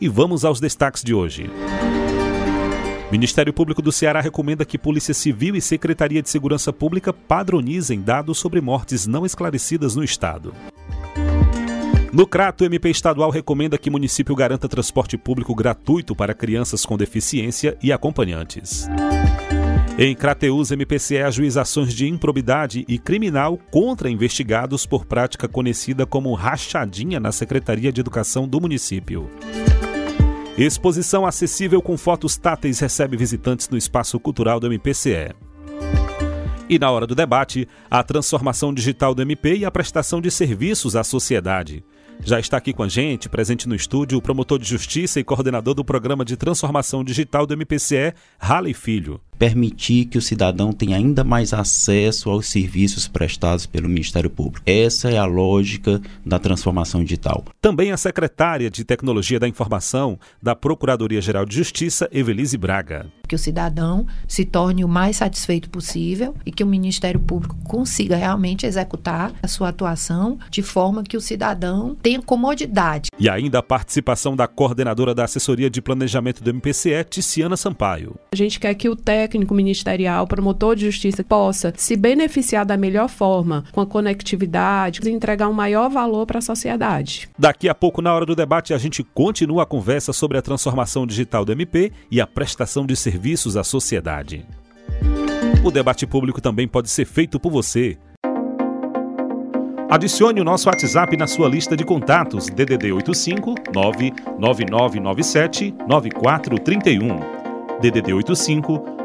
E vamos aos destaques de hoje. Ministério Público do Ceará recomenda que Polícia Civil e Secretaria de Segurança Pública padronizem dados sobre mortes não esclarecidas no Estado. No Crato, o MP estadual recomenda que município garanta transporte público gratuito para crianças com deficiência e acompanhantes. Em Crateus, MPCE ajuiza ações de improbidade e criminal contra investigados por prática conhecida como rachadinha na Secretaria de Educação do município. Exposição acessível com fotos táteis recebe visitantes no espaço cultural do MPCE. E na hora do debate, a transformação digital do MP e a prestação de serviços à sociedade. Já está aqui com a gente, presente no estúdio, o promotor de justiça e coordenador do programa de transformação digital do MPCE, Raleigh Filho permitir que o cidadão tenha ainda mais acesso aos serviços prestados pelo Ministério Público. Essa é a lógica da transformação digital. Também a secretária de Tecnologia da Informação da Procuradoria-Geral de Justiça, Evelise Braga. Que o cidadão se torne o mais satisfeito possível e que o Ministério Público consiga realmente executar a sua atuação de forma que o cidadão tenha comodidade. E ainda a participação da coordenadora da Assessoria de Planejamento do MPCE, Ticiana Sampaio. A gente quer que o técnico ministerial, promotor de justiça, possa se beneficiar da melhor forma, com a conectividade, e entregar um maior valor para a sociedade. Daqui a pouco, na hora do debate, a gente continua a conversa sobre a transformação digital do MP e a prestação de serviços à sociedade. O debate público também pode ser feito por você. Adicione o nosso WhatsApp na sua lista de contatos DDD 85 99997 9431. DDD 85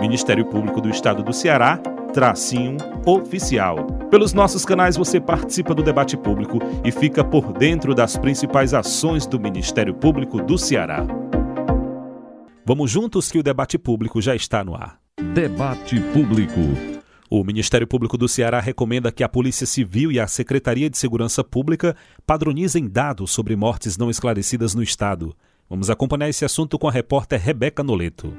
Ministério Público do Estado do Ceará, tracinho oficial. Pelos nossos canais você participa do debate público e fica por dentro das principais ações do Ministério Público do Ceará. Vamos juntos que o debate público já está no ar. Debate público. O Ministério Público do Ceará recomenda que a Polícia Civil e a Secretaria de Segurança Pública padronizem dados sobre mortes não esclarecidas no Estado. Vamos acompanhar esse assunto com a repórter Rebeca Noleto.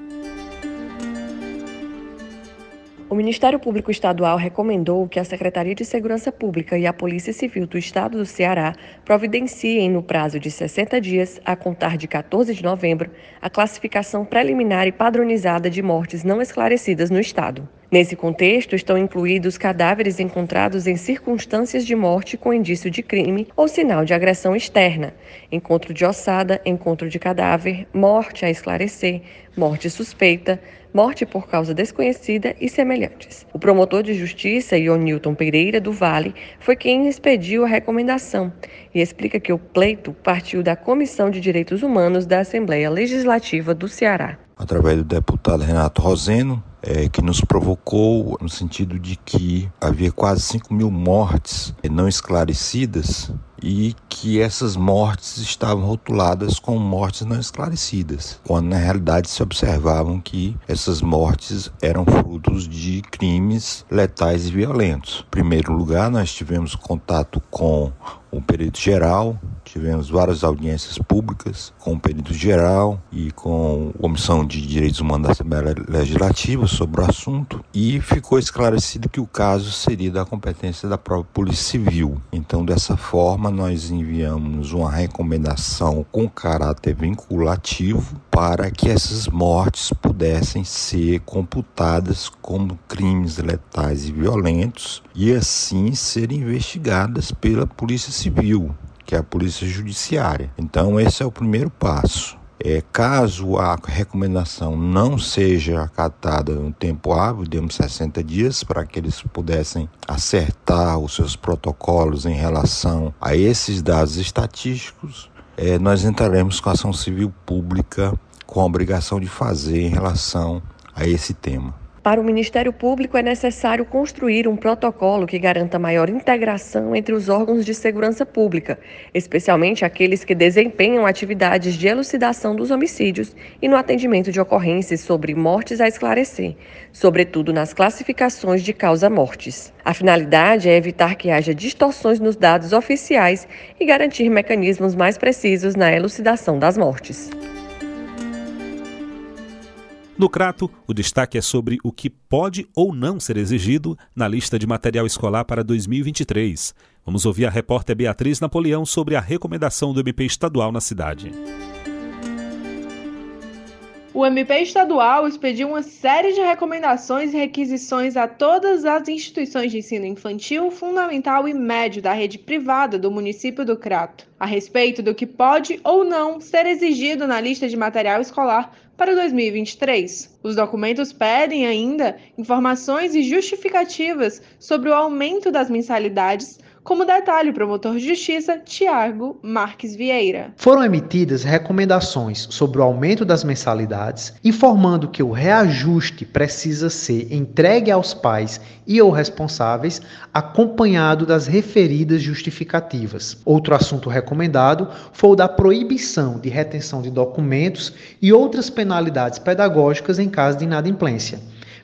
O Ministério Público Estadual recomendou que a Secretaria de Segurança Pública e a Polícia Civil do Estado do Ceará providenciem, no prazo de 60 dias, a contar de 14 de novembro, a classificação preliminar e padronizada de mortes não esclarecidas no Estado. Nesse contexto, estão incluídos cadáveres encontrados em circunstâncias de morte com indício de crime ou sinal de agressão externa, encontro de ossada, encontro de cadáver, morte a esclarecer, morte suspeita, morte por causa desconhecida e semelhantes. O promotor de justiça, Ionilton Pereira do Vale, foi quem expediu a recomendação e explica que o pleito partiu da Comissão de Direitos Humanos da Assembleia Legislativa do Ceará. Através do deputado Renato Roseno, é, que nos provocou no sentido de que havia quase 5 mil mortes não esclarecidas e que essas mortes estavam rotuladas como mortes não esclarecidas, quando na realidade se observavam que essas mortes eram frutos de crimes letais e violentos. Em primeiro lugar, nós tivemos contato com o perito geral, tivemos várias audiências públicas com o perito geral e com a Comissão de Direitos Humanos da Assembleia Legislativa sobre o assunto e ficou esclarecido que o caso seria da competência da própria Polícia Civil. Então, dessa forma, nós enviamos uma recomendação com caráter vinculativo para que essas mortes pudessem ser computadas como crimes letais e violentos e assim serem investigadas pela Polícia Civil, que é a Polícia Judiciária. Então, esse é o primeiro passo. É, caso a recomendação não seja acatada no tempo hábil, demos 60 dias para que eles pudessem acertar os seus protocolos em relação a esses dados estatísticos, é, nós entraremos com a ação civil pública com a obrigação de fazer em relação a esse tema. Para o Ministério Público, é necessário construir um protocolo que garanta maior integração entre os órgãos de segurança pública, especialmente aqueles que desempenham atividades de elucidação dos homicídios e no atendimento de ocorrências sobre mortes a esclarecer, sobretudo nas classificações de causa-mortes. A finalidade é evitar que haja distorções nos dados oficiais e garantir mecanismos mais precisos na elucidação das mortes. No Crato, o destaque é sobre o que pode ou não ser exigido na lista de material escolar para 2023. Vamos ouvir a repórter Beatriz Napoleão sobre a recomendação do MP estadual na cidade. O MP estadual expediu uma série de recomendações e requisições a todas as instituições de ensino infantil, fundamental e médio da rede privada do município do Crato, a respeito do que pode ou não ser exigido na lista de material escolar para 2023. Os documentos pedem ainda informações e justificativas sobre o aumento das mensalidades como detalhe o promotor de justiça Tiago Marques Vieira. Foram emitidas recomendações sobre o aumento das mensalidades, informando que o reajuste precisa ser entregue aos pais e ou responsáveis, acompanhado das referidas justificativas. Outro assunto recomendado foi o da proibição de retenção de documentos e outras penalidades pedagógicas em caso de inadimplência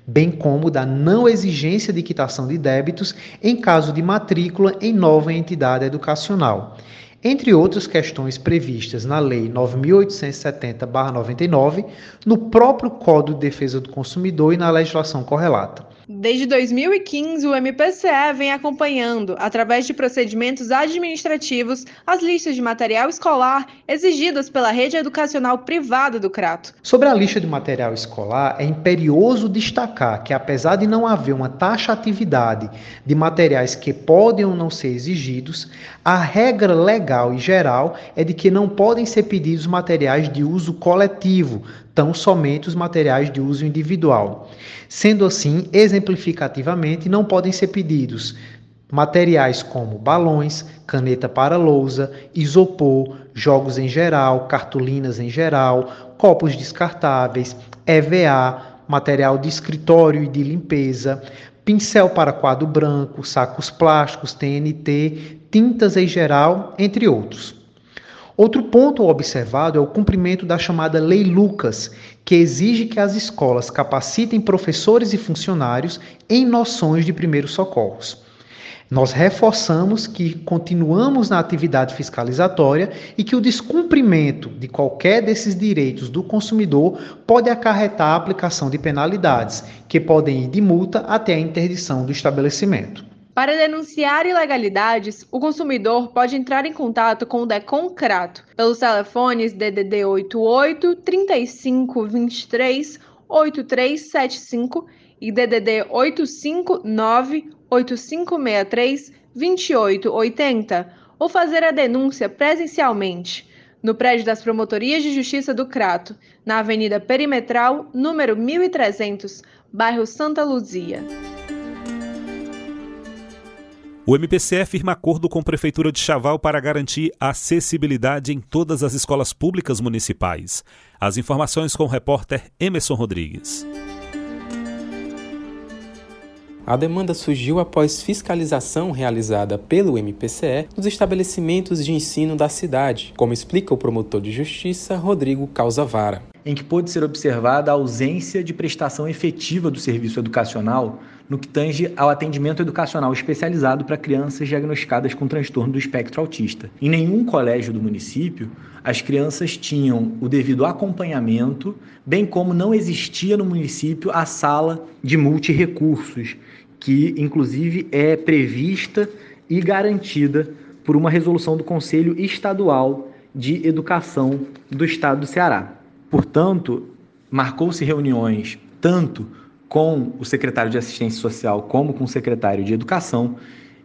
bem como da não exigência de quitação de débitos em caso de matrícula em nova entidade educacional, entre outras questões previstas na Lei 9870-99, no próprio Código de Defesa do Consumidor e na legislação correlata. Desde 2015, o MPCE vem acompanhando, através de procedimentos administrativos, as listas de material escolar exigidas pela rede educacional privada do Crato. Sobre a lista de material escolar, é imperioso destacar que, apesar de não haver uma taxatividade de materiais que podem ou não ser exigidos, a regra legal e geral é de que não podem ser pedidos materiais de uso coletivo, tão somente os materiais de uso individual. Sendo assim, exemplificativamente, não podem ser pedidos materiais como balões, caneta para lousa, isopor, jogos em geral, cartolinas em geral, copos descartáveis, EVA, material de escritório e de limpeza, pincel para quadro branco, sacos plásticos, TNT, tintas em geral, entre outros. Outro ponto observado é o cumprimento da chamada Lei Lucas, que exige que as escolas capacitem professores e funcionários em noções de primeiros socorros. Nós reforçamos que continuamos na atividade fiscalizatória e que o descumprimento de qualquer desses direitos do consumidor pode acarretar a aplicação de penalidades, que podem ir de multa até a interdição do estabelecimento. Para denunciar ilegalidades, o consumidor pode entrar em contato com o Deconcrato pelos telefones DDD 88 35 23 8375 e DDD 859 8563 2880 ou fazer a denúncia presencialmente no prédio das Promotorias de Justiça do Crato, na Avenida Perimetral, número 1300, bairro Santa Luzia. O MPCE firma acordo com a Prefeitura de Chaval para garantir acessibilidade em todas as escolas públicas municipais. As informações com o repórter Emerson Rodrigues. A demanda surgiu após fiscalização realizada pelo MPCE nos estabelecimentos de ensino da cidade, como explica o promotor de justiça Rodrigo Causavara. Em que pôde ser observada a ausência de prestação efetiva do serviço educacional no que tange ao atendimento educacional especializado para crianças diagnosticadas com transtorno do espectro autista. Em nenhum colégio do município, as crianças tinham o devido acompanhamento, bem como não existia no município a sala de multirecursos, que inclusive é prevista e garantida por uma resolução do Conselho Estadual de Educação do Estado do Ceará. Portanto, marcou-se reuniões tanto com o secretário de Assistência Social como com o secretário de Educação,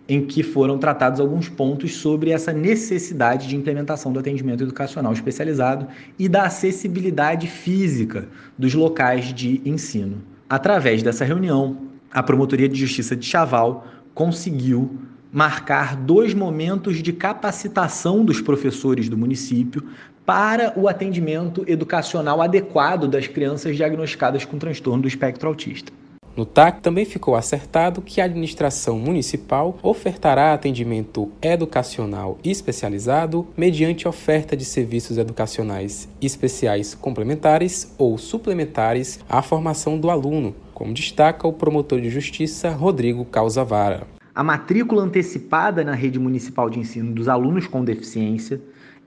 em que foram tratados alguns pontos sobre essa necessidade de implementação do atendimento educacional especializado e da acessibilidade física dos locais de ensino. Através dessa reunião, a Promotoria de Justiça de Chaval conseguiu marcar dois momentos de capacitação dos professores do município para o atendimento educacional adequado das crianças diagnosticadas com transtorno do espectro autista. No TAC também ficou acertado que a administração municipal ofertará atendimento educacional especializado mediante oferta de serviços educacionais especiais complementares ou suplementares à formação do aluno, como destaca o promotor de justiça Rodrigo Causavara. A matrícula antecipada na rede municipal de ensino dos alunos com deficiência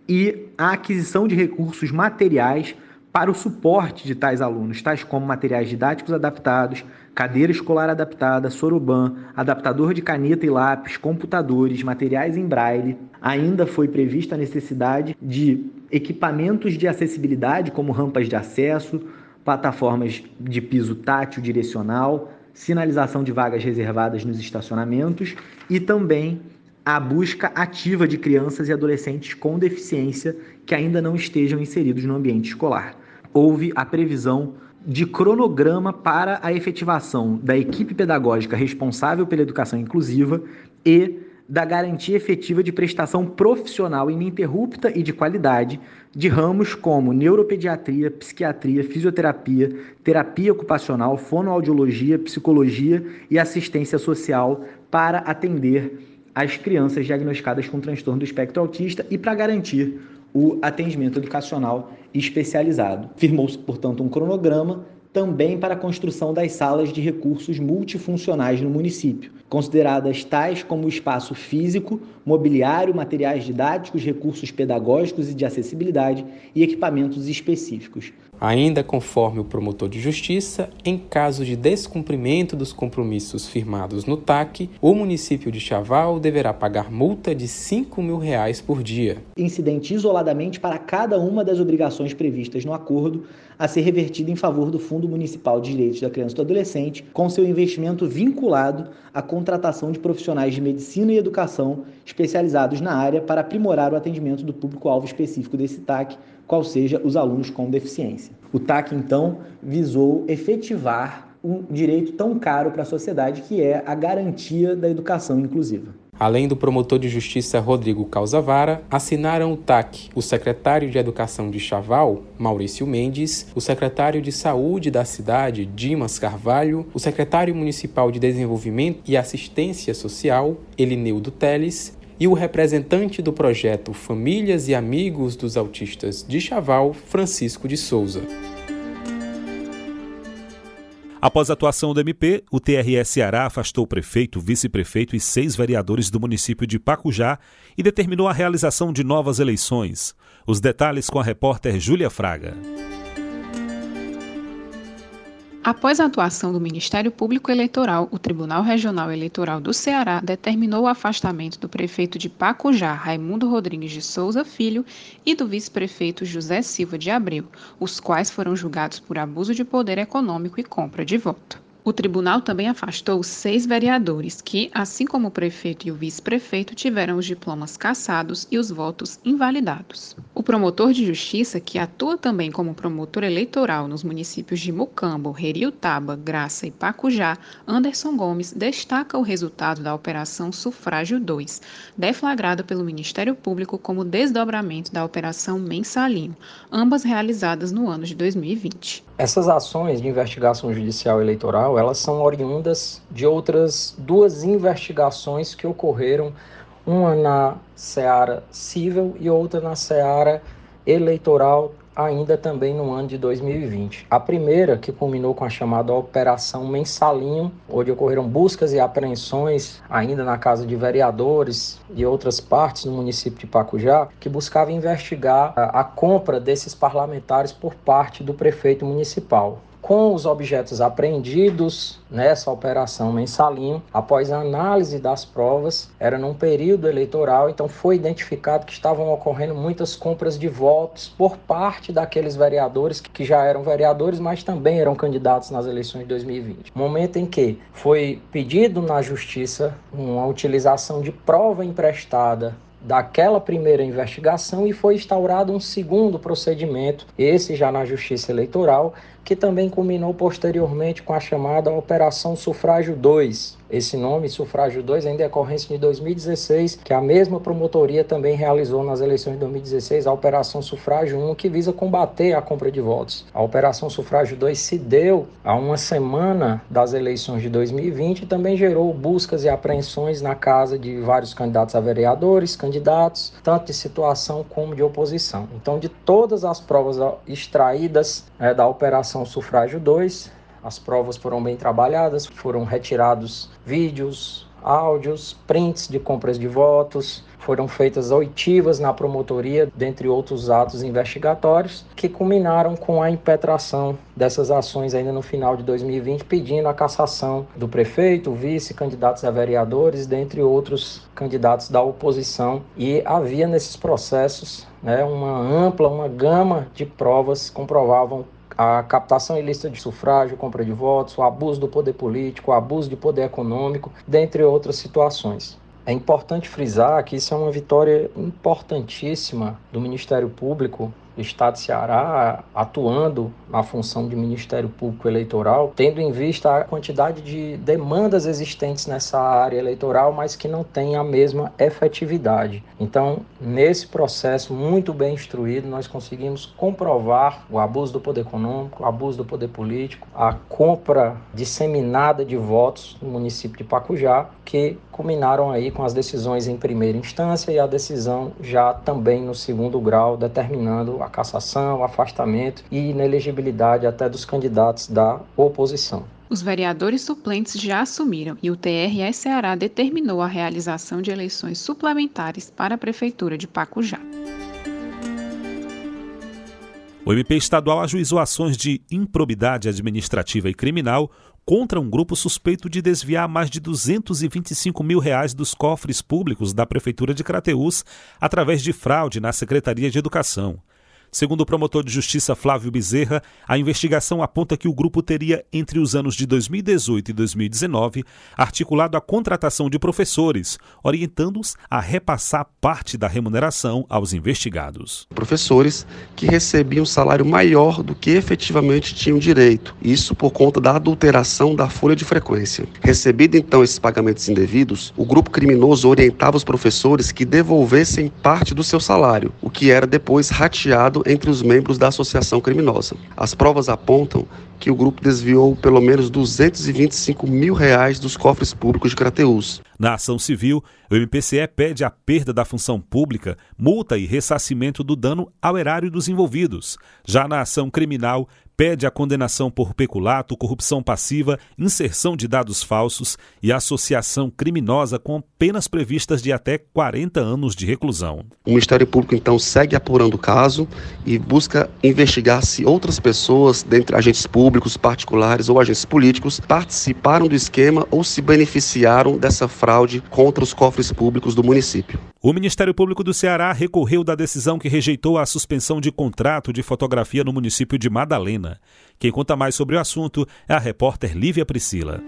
e a aquisição de recursos materiais para o suporte de tais alunos, tais como materiais didáticos adaptados, cadeira escolar adaptada, soroban, adaptador de caneta e lápis, computadores, materiais em braille. Ainda foi prevista a necessidade de equipamentos de acessibilidade, como rampas de acesso, plataformas de piso tátil direcional, sinalização de vagas reservadas nos estacionamentos e também a busca ativa de crianças e adolescentes com deficiência que ainda não estejam inseridos no ambiente escolar. Houve a previsão de cronograma para a efetivação da equipe pedagógica responsável pela educação inclusiva e da garantia efetiva de prestação profissional ininterrupta e de qualidade de ramos como neuropediatria, psiquiatria, fisioterapia, terapia ocupacional, fonoaudiologia, psicologia e assistência social para atender as crianças diagnosticadas com transtorno do espectro autista e para garantir o atendimento educacional especializado. Firmou-se, portanto, um cronograma também para a construção das salas de recursos multifuncionais no município, consideradas tais como espaço físico, mobiliário, materiais didáticos, recursos pedagógicos e de acessibilidade e equipamentos específicos. Ainda conforme o promotor de justiça, em caso de descumprimento dos compromissos firmados no TAC, o município de Chaval deverá pagar multa de 5 mil reais por dia. Incidente isoladamente para cada uma das obrigações previstas no acordo, a ser revertida em favor do Fundo Municipal de Direitos da Criança e do Adolescente, com seu investimento vinculado à contratação de profissionais de medicina e educação especializados na área para aprimorar o atendimento do público-alvo específico desse TAC, qual seja os alunos com deficiência. O TAC, então, visou efetivar um direito tão caro para a sociedade que é a garantia da educação inclusiva. Além do promotor de justiça Rodrigo Causavara, assinaram o TAC o secretário de Educação de Chaval, Maurício Mendes, o secretário de Saúde da cidade, Dimas Carvalho, o secretário municipal de Desenvolvimento e Assistência Social, Elineudo Teles, e o representante do projeto Famílias e Amigos dos Autistas de Chaval, Francisco de Souza. Após a atuação do MP, o TRE Ceará afastou o prefeito, vice-prefeito e seis vereadores do município de Pacujá e determinou a realização de novas eleições. Os detalhes com a repórter Júlia Fraga. Após a atuação do Ministério Público Eleitoral, o Tribunal Regional Eleitoral do Ceará determinou o afastamento do prefeito de Pacujá, Raimundo Rodrigues de Souza Filho, e do vice-prefeito José Silva de Abreu, os quais foram julgados por abuso de poder econômico e compra de voto. O tribunal também afastou seis vereadores que, assim como o prefeito e o vice-prefeito, tiveram os diplomas cassados e os votos invalidados. O promotor de justiça, que atua também como promotor eleitoral nos municípios de Mucambo, Reriutaba, Graça e Pacujá, Anderson Gomes, destaca o resultado da Operação Sufrágio 2, deflagrada pelo Ministério Público como desdobramento da Operação Mensalinho, ambas realizadas no ano de 2020. Essas ações de investigação judicial eleitoral, elas são oriundas de outras duas investigações que ocorreram, uma na seara civil e outra na seara eleitoral ainda também no ano de 2020. A primeira, que culminou com a chamada Operação Mensalinho, onde ocorreram buscas e apreensões ainda na casa de vereadores e outras partes no município de Pacujá, que buscava investigar a, a compra desses parlamentares por parte do prefeito municipal com os objetos apreendidos nessa operação mensalinho, após a análise das provas, era num período eleitoral, então foi identificado que estavam ocorrendo muitas compras de votos por parte daqueles vereadores que já eram vereadores, mas também eram candidatos nas eleições de 2020. Momento em que foi pedido na justiça uma utilização de prova emprestada daquela primeira investigação e foi instaurado um segundo procedimento, esse já na Justiça Eleitoral, que também culminou posteriormente com a chamada Operação Sufrágio 2. Esse nome, Sufrágio 2, é em decorrência de 2016, que a mesma promotoria também realizou nas eleições de 2016 a Operação Sufrágio 1, que visa combater a compra de votos. A Operação Sufrágio 2 se deu a uma semana das eleições de 2020 e também gerou buscas e apreensões na casa de vários candidatos a vereadores, candidatos, tanto de situação como de oposição. Então, de todas as provas extraídas é, da Operação Operação Sufrágio 2. As provas foram bem trabalhadas, foram retirados vídeos, áudios, prints de compras de votos, foram feitas oitivas na promotoria, dentre outros atos investigatórios, que culminaram com a impetração dessas ações ainda no final de 2020, pedindo a cassação do prefeito, vice, candidatos a vereadores, dentre outros candidatos da oposição. E havia nesses processos né, uma ampla, uma gama de provas que comprovavam a captação ilícita de sufrágio, compra de votos, o abuso do poder político, o abuso de poder econômico, dentre outras situações. É importante frisar que isso é uma vitória importantíssima do Ministério Público do Estado de Ceará atuando na função de Ministério Público Eleitoral, tendo em vista a quantidade de demandas existentes nessa área eleitoral, mas que não tem a mesma efetividade. Então, nesse processo muito bem instruído, nós conseguimos comprovar o abuso do poder econômico, o abuso do poder político, a compra disseminada de votos no município de Pacujá, que culminaram aí com as decisões em primeira instância e a decisão já também no segundo grau, determinando a cassação, o afastamento e inelegibilidade até dos candidatos da oposição. Os vereadores suplentes já assumiram e o TRE Ceará determinou a realização de eleições suplementares para a Prefeitura de Pacujá. O MP estadual ajuizou ações de improbidade administrativa e criminal contra um grupo suspeito de desviar mais de 225 mil reais dos cofres públicos da Prefeitura de Crateús através de fraude na Secretaria de Educação. Segundo o promotor de justiça Flávio Bezerra, a investigação aponta que o grupo teria, entre os anos de 2018 e 2019, articulado a contratação de professores, orientando-os a repassar parte da remuneração aos investigados. Professores que recebiam salário maior do que efetivamente tinham direito, isso por conta da adulteração da folha de frequência. Recebido então esses pagamentos indevidos, o grupo criminoso orientava os professores que devolvessem parte do seu salário, o que era depois rateado entre os membros da associação criminosa. As provas apontam que o grupo desviou pelo menos 225 mil reais dos cofres públicos de Crateús. Na ação civil, o MPCE pede a perda da função pública, multa e ressarcimento do dano ao erário dos envolvidos. Já na ação criminal, pede a condenação por peculato, corrupção passiva, inserção de dados falsos e associação criminosa com penas previstas de até 40 anos de reclusão. O Ministério Público então segue apurando o caso e busca investigar se outras pessoas, dentre agentes públicos, particulares ou agentes políticos, participaram do esquema ou se beneficiaram dessa fraude contra os cofres públicos do município. O Ministério Público do Ceará recorreu da decisão que rejeitou a suspensão de contrato de fotografia no município de Madalena. Quem conta mais sobre o assunto é a repórter Lívia Priscila.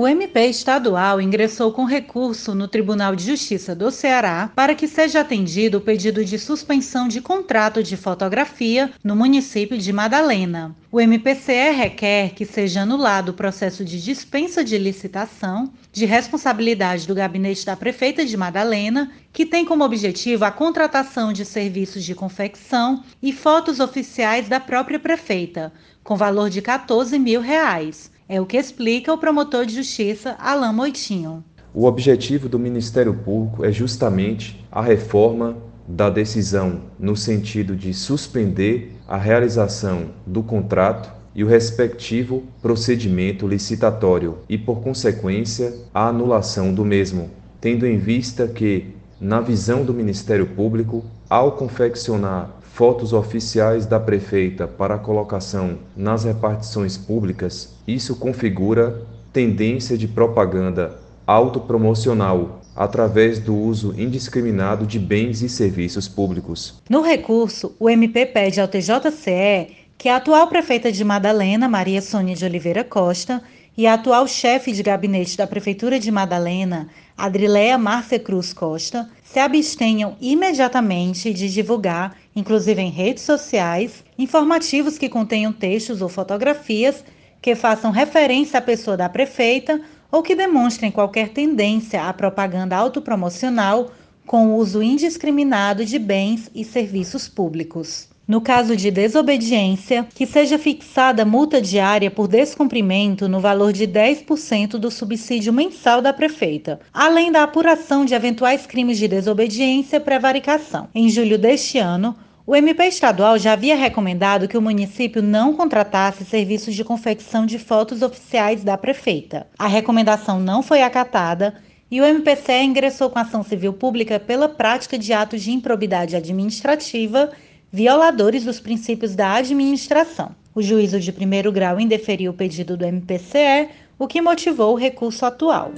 O MP estadual ingressou com recurso no Tribunal de Justiça do Ceará para que seja atendido o pedido de suspensão de contrato de fotografia no município de Madalena. O MPCE requer que seja anulado o processo de dispensa de licitação de responsabilidade do gabinete da prefeita de Madalena, que tem como objetivo a contratação de serviços de confecção e fotos oficiais da própria prefeita, com valor de 14 mil reais. É o que explica o promotor de justiça Alain Moitinho. O objetivo do Ministério Público é justamente a reforma da decisão no sentido de suspender a realização do contrato e o respectivo procedimento licitatório e, por consequência, a anulação do mesmo, tendo em vista que, na visão do Ministério Público, ao confeccionar fotos oficiais da prefeita para colocação nas repartições públicas, isso configura tendência de propaganda autopromocional através do uso indiscriminado de bens e serviços públicos. No recurso, o MP pede ao TJCE que a atual prefeita de Madalena, Maria Sônia de Oliveira Costa, e a atual chefe de gabinete da Prefeitura de Madalena, Adrileia Márcia Cruz Costa, se abstenham imediatamente de divulgar, inclusive em redes sociais, informativos que contenham textos ou fotografias que façam referência à pessoa da prefeita ou que demonstrem qualquer tendência à propaganda autopromocional com o uso indiscriminado de bens e serviços públicos. No caso de desobediência, que seja fixada multa diária por descumprimento no valor de 10% do subsídio mensal da prefeita, além da apuração de eventuais crimes de desobediência e prevaricação. Em julho deste ano, o MP estadual já havia recomendado que o município não contratasse serviços de confecção de fotos oficiais da prefeita. A recomendação não foi acatada e o MPCE ingressou com ação civil pública pela prática de atos de improbidade administrativa violadores dos princípios da administração. O juízo de primeiro grau indeferiu o pedido do MPCE, o que motivou o recurso atual.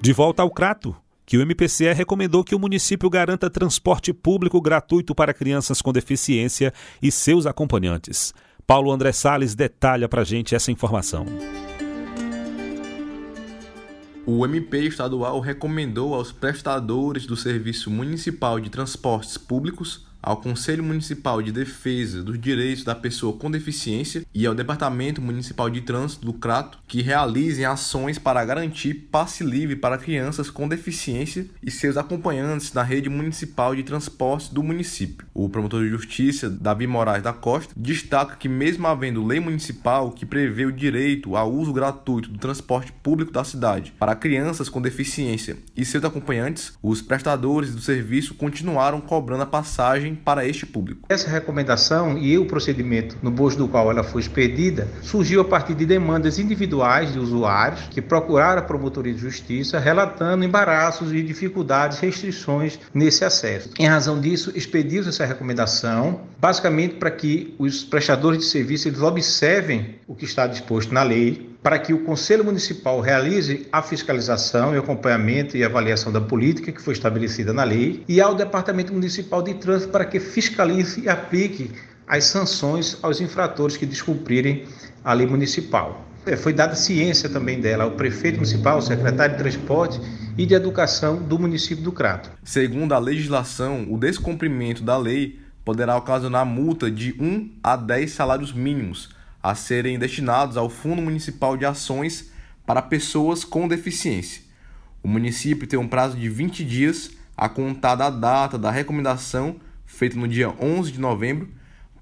De volta ao Crato, que o MPCE recomendou que o município garanta transporte público gratuito para crianças com deficiência e seus acompanhantes. Paulo André Sales detalha para gente essa informação. O MP estadual recomendou aos prestadores do Serviço Municipal de Transportes Públicos ao Conselho Municipal de Defesa dos Direitos da Pessoa com Deficiência e ao Departamento Municipal de Trânsito do Crato que realizem ações para garantir passe livre para crianças com deficiência e seus acompanhantes na rede municipal de transportes do município. O promotor de justiça, Davi Moraes da Costa, destaca que mesmo havendo lei municipal que prevê o direito ao uso gratuito do transporte público da cidade para crianças com deficiência e seus acompanhantes, os prestadores do serviço continuaram cobrando a passagem para este público. Essa recomendação e o procedimento no bojo do qual ela foi expedida surgiu a partir de demandas individuais de usuários que procuraram a promotoria de justiça relatando embaraços e dificuldades, restrições nesse acesso. Em razão disso, expediu essa recomendação, basicamente para que os prestadores de serviço eles observem o que está disposto na lei, para que o Conselho Municipal realize a fiscalização e acompanhamento e avaliação da política que foi estabelecida na lei, e ao Departamento Municipal de Trânsito para que fiscalize e aplique as sanções aos infratores que descumprirem a lei municipal. É, foi dada ciência também dela ao prefeito municipal, ao secretário de transporte e de educação do município do Crato. Segundo a legislação, o descumprimento da lei poderá ocasionar multa de 1 a 10 salários mínimos a serem destinados ao Fundo Municipal de Ações para Pessoas com Deficiência. O município tem um prazo de 20 dias a contar da data da recomendação, feita no dia 11 de novembro,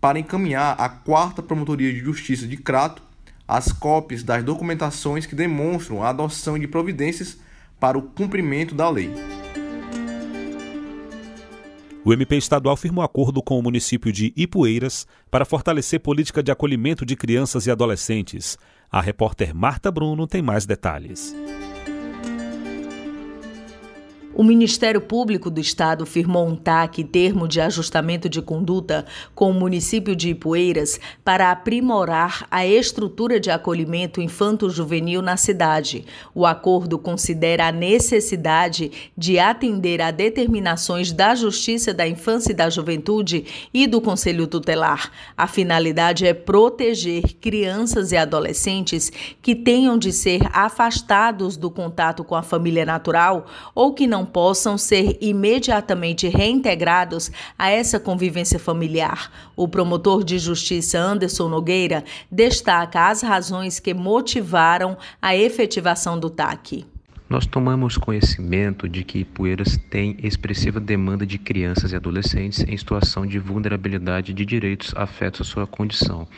para encaminhar à quarta Promotoria de Justiça de Crato as cópias das documentações que demonstram a adoção de providências para o cumprimento da lei. O MP estadual firmou acordo com o município de Ipueiras para fortalecer política de acolhimento de crianças e adolescentes. A repórter Marta Bruno tem mais detalhes. O Ministério Público do Estado firmou um TAC, termo de ajustamento de conduta, com o município de Ipueiras para aprimorar a estrutura de acolhimento infanto-juvenil na cidade. O acordo considera a necessidade de atender a determinações da Justiça da Infância e da Juventude e do Conselho Tutelar. A finalidade é proteger crianças e adolescentes que tenham de ser afastados do contato com a família natural ou que não possam ser imediatamente reintegrados a essa convivência familiar. O promotor de justiça Anderson Nogueira destaca as razões que motivaram a efetivação do TAC. Nós tomamos conhecimento de que Ipueiras tem expressiva demanda de crianças e adolescentes em situação de vulnerabilidade de direitos afetos à sua condição.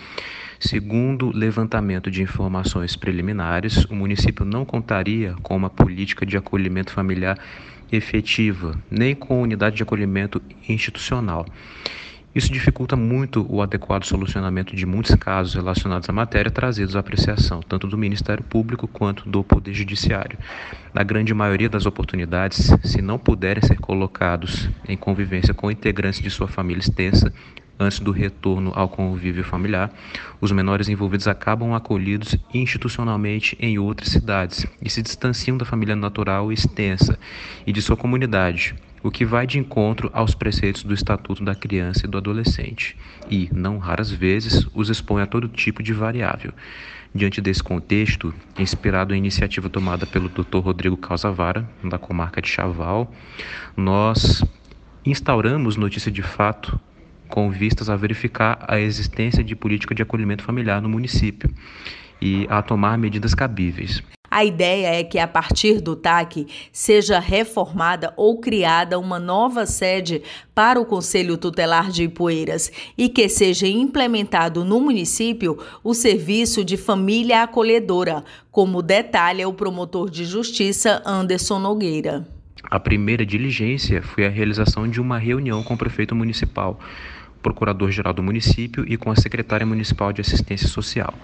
Segundo levantamento de informações preliminares, o município não contaria com uma política de acolhimento familiar efetiva, nem com unidade de acolhimento institucional. Isso dificulta muito o adequado solucionamento de muitos casos relacionados à matéria trazidos à apreciação, tanto do Ministério Público quanto do Poder Judiciário. Na grande maioria das oportunidades, se não puderem ser colocados em convivência com integrantes de sua família extensa, antes do retorno ao convívio familiar, os menores envolvidos acabam acolhidos institucionalmente em outras cidades e se distanciam da família natural extensa e de sua comunidade, o que vai de encontro aos preceitos do Estatuto da Criança e do Adolescente e, não raras vezes, os expõe a todo tipo de variável. Diante desse contexto, inspirado em iniciativa tomada pelo Dr. Rodrigo Calzavara, da comarca de Chaval, nós instauramos notícia de fato com vistas a verificar a existência de política de acolhimento familiar no município e a tomar medidas cabíveis. A ideia é que, a partir do TAC, seja reformada ou criada uma nova sede para o Conselho Tutelar de Ipueiras e que seja implementado no município o serviço de família acolhedora, como detalha o promotor de justiça Anderson Nogueira. A primeira diligência foi a realização de uma reunião com o prefeito municipal, procurador-geral do município e com a secretária municipal de assistência social.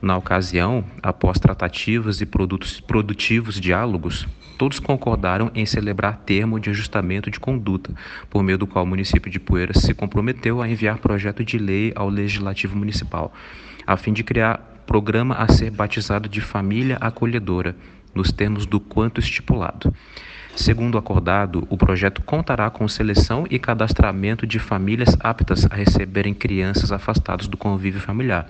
Na ocasião, após tratativas e produtos, produtivos diálogos, todos concordaram em celebrar termo de ajustamento de conduta, por meio do qual o município de Poeiras se comprometeu a enviar projeto de lei ao Legislativo Municipal, a fim de criar programa a ser batizado de Família Acolhedora, nos termos do quanto estipulado. Segundo acordado, o projeto contará com seleção e cadastramento de famílias aptas a receberem crianças afastadas do convívio familiar,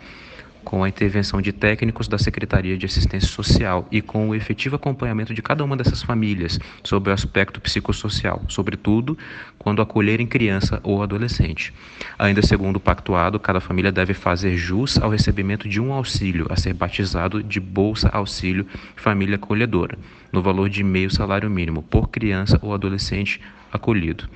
com a intervenção de técnicos da Secretaria de Assistência Social e com o efetivo acompanhamento de cada uma dessas famílias sobre o aspecto psicossocial, sobretudo quando acolherem criança ou adolescente. Ainda segundo o pactuado, cada família deve fazer jus ao recebimento de um auxílio a ser batizado de Bolsa Auxílio Família Acolhedora no valor de meio salário mínimo por criança ou adolescente acolhido.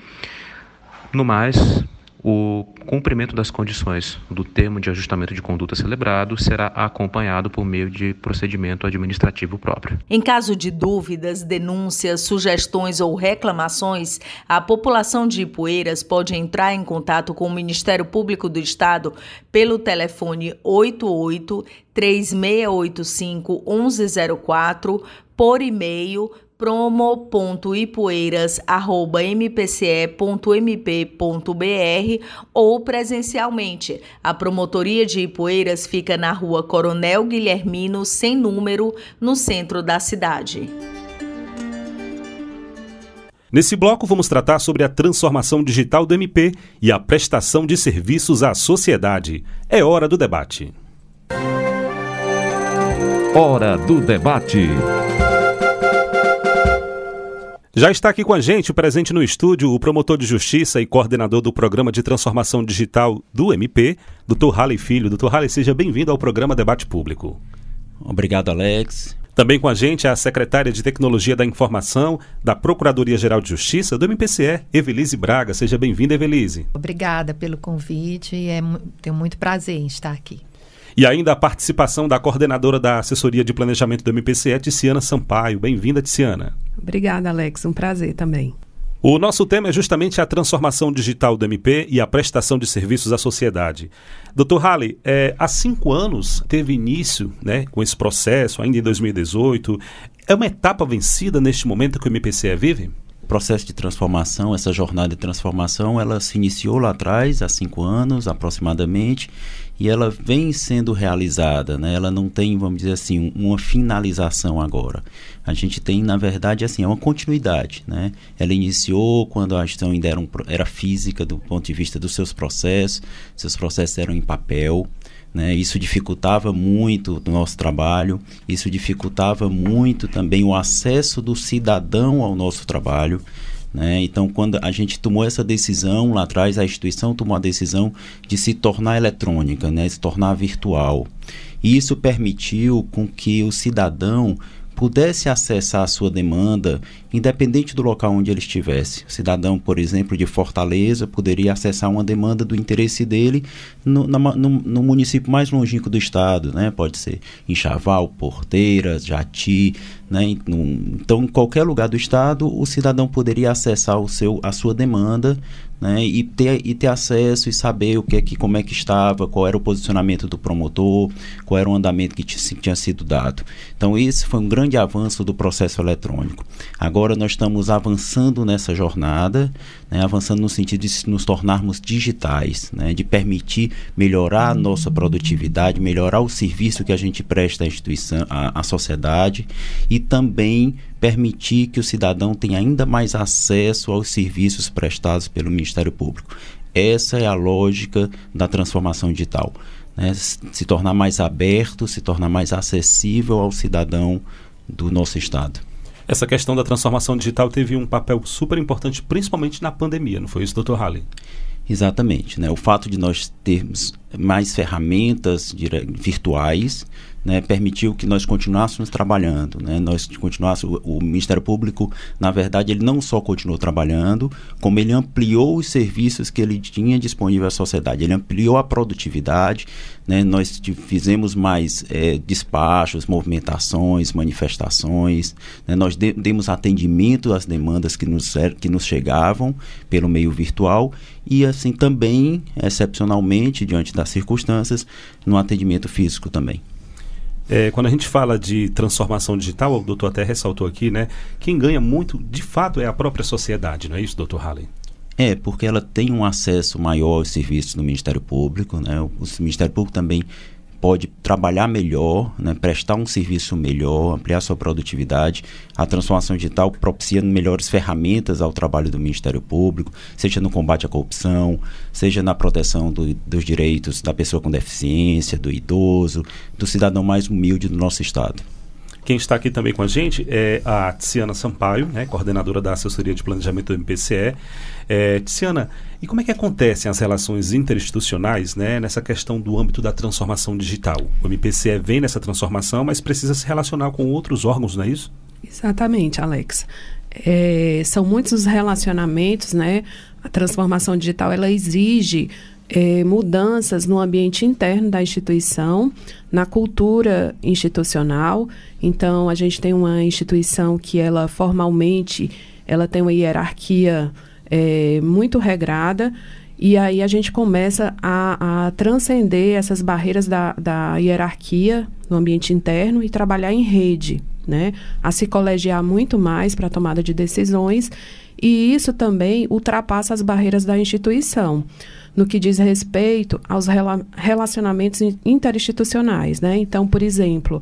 No mais, o cumprimento das condições do termo de ajustamento de conduta celebrado será acompanhado por meio de procedimento administrativo próprio. Em caso de dúvidas, denúncias, sugestões ou reclamações, a população de Ipueiras pode entrar em contato com o Ministério Público do Estado pelo telefone 88 3685 1104 por e-mail promo.ipueiras@mpce.mp.br ou presencialmente. A promotoria de Ipueiras fica na Rua Coronel Guilhermino, sem número, no centro da cidade. Nesse bloco, vamos tratar sobre a transformação digital do MP e a prestação de serviços à sociedade. É hora do debate. Hora do debate. Já está aqui com a gente, presente no estúdio, o promotor de justiça e coordenador do programa de transformação digital do MP, Dr. Halley Filho. Dr. Halley, seja bem-vindo ao programa Debate Público. Obrigado, Alex. Também com a gente a secretária de Tecnologia da Informação da Procuradoria-Geral de Justiça do MPCE, Evelise Braga. Seja bem-vinda, Evelise. Obrigada pelo convite. É, tenho muito prazer em estar aqui. E ainda a participação da coordenadora da Assessoria de Planejamento do MPCE, Tiziana Sampaio. Bem-vinda, Tiziana. Obrigada, Alex. Um prazer também. O nosso tema é justamente a transformação digital do MP e a prestação de serviços à sociedade. Dr. Halley, é, há cinco anos teve início né, com esse processo, ainda em 2018. É uma etapa vencida neste momento que o MPCE vive? O processo de transformação, essa jornada de transformação, ela se iniciou lá atrás, há cinco anos aproximadamente, e ela vem sendo realizada, né? Ela não tem, vamos dizer assim, uma finalização agora. A gente tem, na verdade, assim, é uma continuidade, né? Ela iniciou quando a gestão ainda era, um, era física do ponto de vista dos seus processos, seus processos eram em papel, né? Isso dificultava muito o nosso trabalho, isso dificultava muito também o acesso do cidadão ao nosso trabalho. Né? Então, quando a gente tomou essa decisão lá atrás, a instituição tomou a decisão de se tornar eletrônica, né? se tornar virtual. E isso permitiu com que o cidadão pudesse acessar a sua demanda, independente do local onde ele estivesse. O cidadão, por exemplo, de Fortaleza, poderia acessar uma demanda do interesse dele no, no, no município mais longínquo do estado, né? Pode ser em Chaval, Porteiras, Jati, né? Então, em qualquer lugar do estado, o cidadão poderia acessar o seu, a sua demanda né, e, ter, e ter acesso e saber o que é que, como é que estava, qual era o posicionamento do promotor, qual era o andamento que tinha sido dado. Então, esse foi um grande avanço do processo eletrônico. Agora nós estamos avançando nessa jornada, né, avançando no sentido de nos tornarmos digitais, né, de permitir melhorar a nossa produtividade, melhorar o serviço que a gente presta à instituição, à, à sociedade e também permitir que o cidadão tenha ainda mais acesso aos serviços prestados pelo Ministério Público. Essa é a lógica da transformação digital. Né? Se tornar mais aberto, se tornar mais acessível ao cidadão do nosso Estado. Essa questão da transformação digital teve um papel super importante, principalmente na pandemia, não foi isso, doutor Halley? Exatamente. Né? O fato de nós termos mais ferramentas virtuais né, permitiu que nós continuássemos trabalhando, né, nós continuássemos, o, Ministério Público, na verdade, ele não só continuou trabalhando, como ele ampliou os serviços que ele tinha disponível à sociedade, ele ampliou a produtividade, né, nós fizemos mais é, despachos, movimentações, manifestações, né, nós de, demos atendimento às demandas que nos, que nos chegavam pelo meio virtual e assim também, excepcionalmente, diante das circunstâncias, no atendimento físico também. É, quando a gente fala de transformação digital, o doutor até ressaltou aqui, né? Quem ganha muito, de fato, é a própria sociedade, não é isso, doutor Halley? É, porque ela tem um acesso maior aos serviços do Ministério Público, né? O, o Ministério Público também pode trabalhar melhor, né, prestar um serviço melhor, ampliar sua produtividade. A transformação digital propicia melhores ferramentas ao trabalho do Ministério Público, seja no combate à corrupção, seja na proteção do, dos direitos da pessoa com deficiência, do idoso, do cidadão mais humilde do nosso Estado. Quem está aqui também com a gente é a Tiziana Sampaio, né, coordenadora da Assessoria de Planejamento do MPCE. É, Tiziana, e como é que acontecem as relações interinstitucionais né, nessa questão do âmbito da transformação digital? O MPCE vem nessa transformação, mas precisa se relacionar com outros órgãos, não é isso? Exatamente, Alex. É, são muitos os relacionamentos, né? A transformação digital ela exige é, mudanças no ambiente interno da instituição, na cultura institucional. Então, a gente tem uma instituição que ela formalmente ela tem uma hierarquia é, muito regrada e aí a gente começa a, a transcender essas barreiras da, da hierarquia no ambiente interno e trabalhar em rede, né? A se colegiar muito mais para a tomada de decisões e isso também ultrapassa as barreiras da instituição no que diz respeito aos rela relacionamentos interinstitucionais. Né? Então, por exemplo,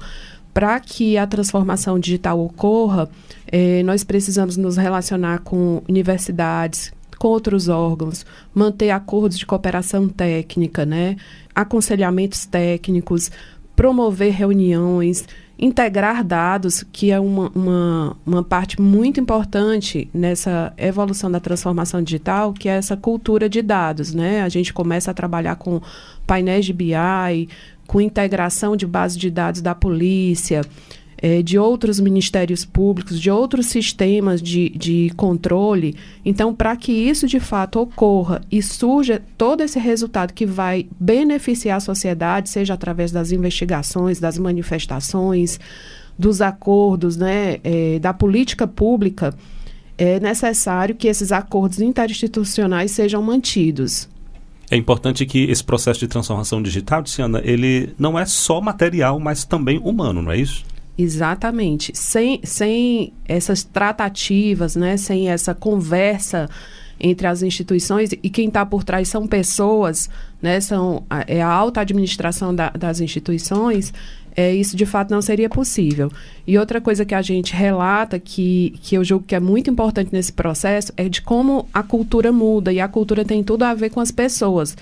para que a transformação digital ocorra, eh, nós precisamos nos relacionar com universidades, com outros órgãos, manter acordos de cooperação técnica, né? aconselhamentos técnicos, promover reuniões, integrar dados, que é uma, uma, uma parte muito importante nessa evolução da transformação digital, que é essa cultura de dados. Né? A gente começa a trabalhar com painéis de BI, com integração de bases de dados da polícia, é, de outros ministérios públicos, de outros sistemas de, de controle. Então, para que isso de fato ocorra e surja todo esse resultado que vai beneficiar a sociedade, seja através das investigações, das manifestações, dos acordos, né, é, da política pública, é necessário que esses acordos interinstitucionais sejam mantidos. É importante que esse processo de transformação digital, Tiana, ele não é só material, mas também humano, não é isso? Exatamente. Sem, sem essas tratativas, né? sem essa conversa entre as instituições e quem está por trás são pessoas, né? são, é a alta administração da, das instituições, é, isso de fato não seria possível. E outra coisa que a gente relata, que, que eu julgo que é muito importante nesse processo, é de como a cultura muda, e a cultura tem tudo a ver com as pessoas.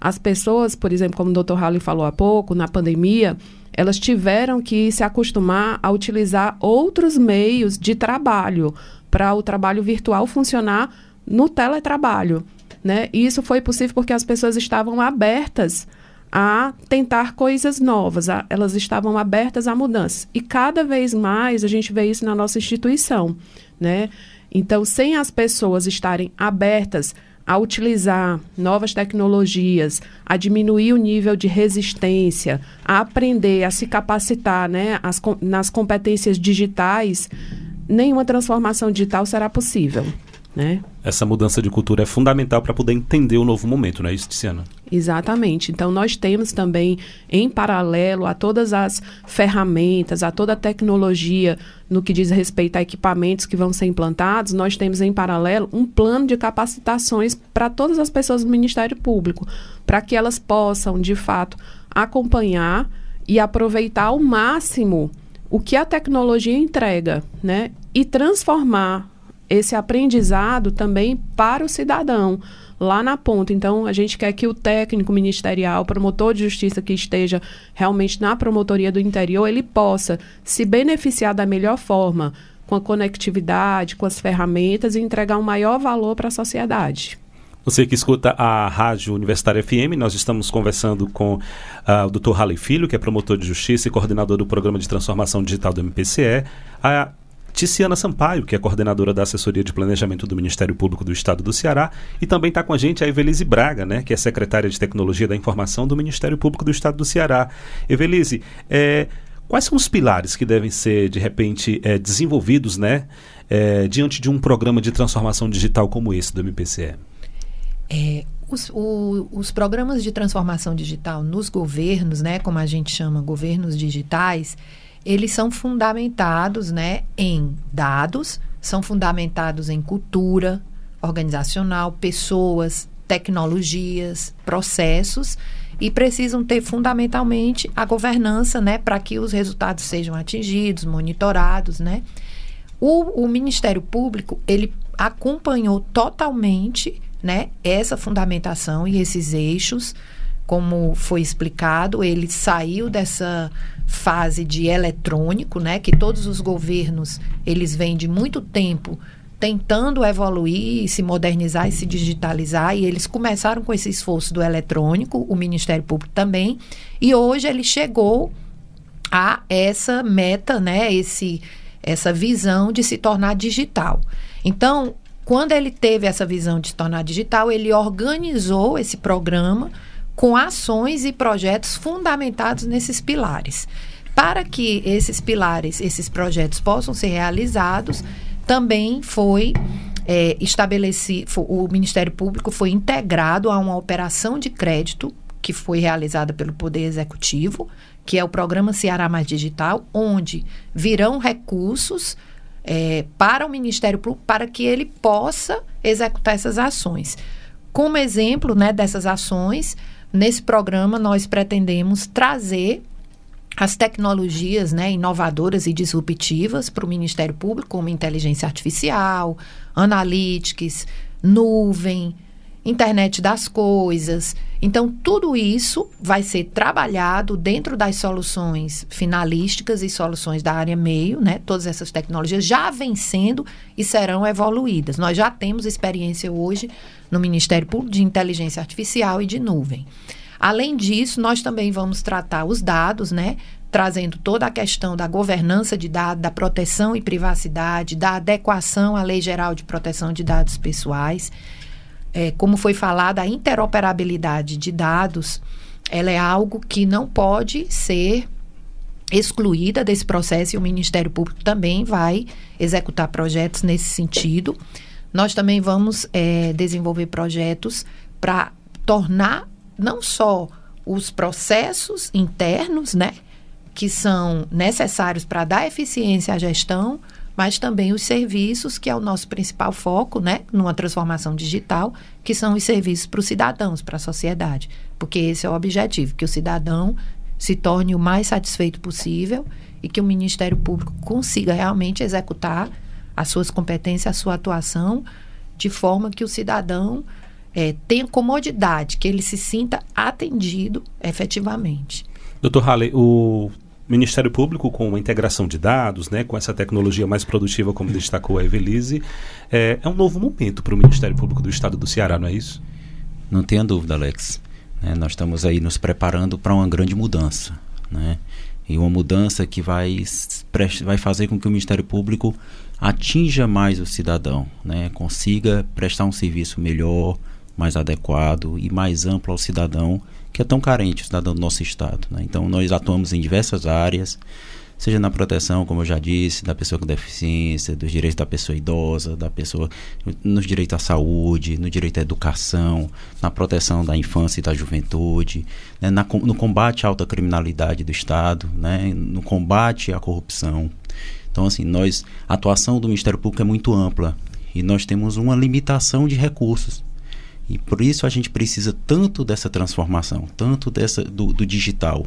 As pessoas, por exemplo, como o Dr. Halley falou há pouco, na pandemia, elas tiveram que se acostumar a utilizar outros meios de trabalho para o trabalho virtual funcionar no teletrabalho. Né? E isso foi possível porque as pessoas estavam abertas a tentar coisas novas, a, elas estavam abertas a mudanças. E cada vez mais a gente vê isso na nossa instituição. Né? Então, sem as pessoas estarem abertas a utilizar novas tecnologias, a diminuir o nível de resistência, a aprender, a se capacitar né, as, nas competências digitais, nenhuma transformação digital será possível. Né? Essa mudança de cultura é fundamental para poder entender o novo momento, não é isso, Tiziana? Exatamente. Então, nós temos também, em paralelo a todas as ferramentas, a toda a tecnologia no que diz respeito a equipamentos que vão ser implantados, nós temos em paralelo um plano de capacitações para todas as pessoas do Ministério Público, para que elas possam, de fato, acompanhar e aproveitar ao máximo o que a tecnologia entrega, né? E transformar esse aprendizado também para o cidadão lá na ponta. Então, a gente quer que o técnico ministerial, promotor de justiça que esteja realmente na promotoria do interior, ele possa se beneficiar da melhor forma, com a conectividade, com as ferramentas e entregar um maior valor para a sociedade. Você que escuta a Rádio Universitária FM, nós estamos conversando com uh, o Dr. Halley Filho, que é promotor de justiça e coordenador do Programa de Transformação Digital do MPCE, a Ticiana Sampaio, que é coordenadora da Assessoria de Planejamento do Ministério Público do Estado do Ceará, e também está com a gente a Evelise Braga, né, que é secretária de Tecnologia da Informação do Ministério Público do Estado do Ceará. Evelise, é, quais são os pilares que devem ser, de repente, é, desenvolvidos né, é, diante de um programa de transformação digital como esse do MPCE? É, os, o, os, programas de transformação digital nos governos, né, como a gente chama governos digitais, eles são fundamentados né, em dados, são fundamentados em cultura organizacional, pessoas, tecnologias, processos e precisam ter fundamentalmente a governança, né, para que os resultados sejam atingidos, monitorados, né? O, o Ministério Público ele acompanhou totalmente, né, essa fundamentação e esses eixos, como foi explicado, ele saiu dessa fase de eletrônico, né, que todos os governos eles vêm de muito tempo tentando evoluir, se modernizar e se digitalizar, e eles começaram com esse esforço do eletrônico, o Ministério Público também, e hoje ele chegou a essa meta, né, esse essa visão de se tornar digital. Então, quando ele teve essa visão de se tornar digital, ele organizou esse programa com ações e projetos fundamentados nesses pilares. Para que esses pilares, esses projetos possam ser realizados, também foi é, estabelecido, o Ministério Público foi integrado a uma operação de crédito que foi realizada pelo Poder Executivo, que é o programa Ceará Mais Digital, onde virão recursos é, para o Ministério Público para que ele possa executar essas ações. Como exemplo né, dessas ações, Nesse programa, nós pretendemos trazer as tecnologias né, inovadoras e disruptivas para o Ministério Público, como inteligência artificial, analytics, nuvem, internet das coisas. Então, tudo isso vai ser trabalhado dentro das soluções finalísticas e soluções da área meio, né? Todas essas tecnologias já vêm sendo e serão evoluídas. Nós já temos experiência hoje no Ministério Público de Inteligência Artificial e de Nuvem. Além disso, nós também vamos tratar os dados, né? Trazendo toda a questão da governança de dados, da proteção e privacidade, da adequação à Lei Geral de Proteção de Dados Pessoais. É, como foi falado, a interoperabilidade de dados ela é algo que não pode ser excluída desse processo e o Ministério Público também vai executar projetos nesse sentido. Nós também vamos é, desenvolver projetos para tornar não só os processos internos, né, que são necessários para dar eficiência à gestão, mas também os serviços, que é o nosso principal foco, né, numa transformação digital, que são os serviços para os cidadãos, para a sociedade. Porque esse é o objetivo, que o cidadão se torne o mais satisfeito possível e que o Ministério Público consiga realmente executar as suas competências, a sua atuação, de forma que o cidadão é, tenha comodidade, que ele se sinta atendido efetivamente. Doutor Halley, o Ministério Público, com a integração de dados, né, com essa tecnologia mais produtiva, como destacou a Evelise, é, é um novo momento para o Ministério Público do Estado do Ceará, não é isso? Não tenha dúvida, Alex. É, nós estamos aí nos preparando para uma grande mudança. Né? E uma mudança que vai, vai fazer com que o Ministério Público atinja mais o cidadão, né? consiga prestar um serviço melhor, mais adequado e mais amplo ao cidadão que é tão carente, o do nosso estado. Né? Então nós atuamos em diversas áreas, seja na proteção, como eu já disse, da pessoa com deficiência, dos direitos da pessoa idosa, da pessoa nos direitos à saúde, no direito à educação, na proteção da infância e da juventude, né, na, no combate à alta criminalidade do Estado, né, no combate à corrupção. Então, assim, nós, a atuação do Ministério Público é muito ampla e nós temos uma limitação de recursos. E por isso a gente precisa tanto dessa transformação, tanto dessa do, do digital,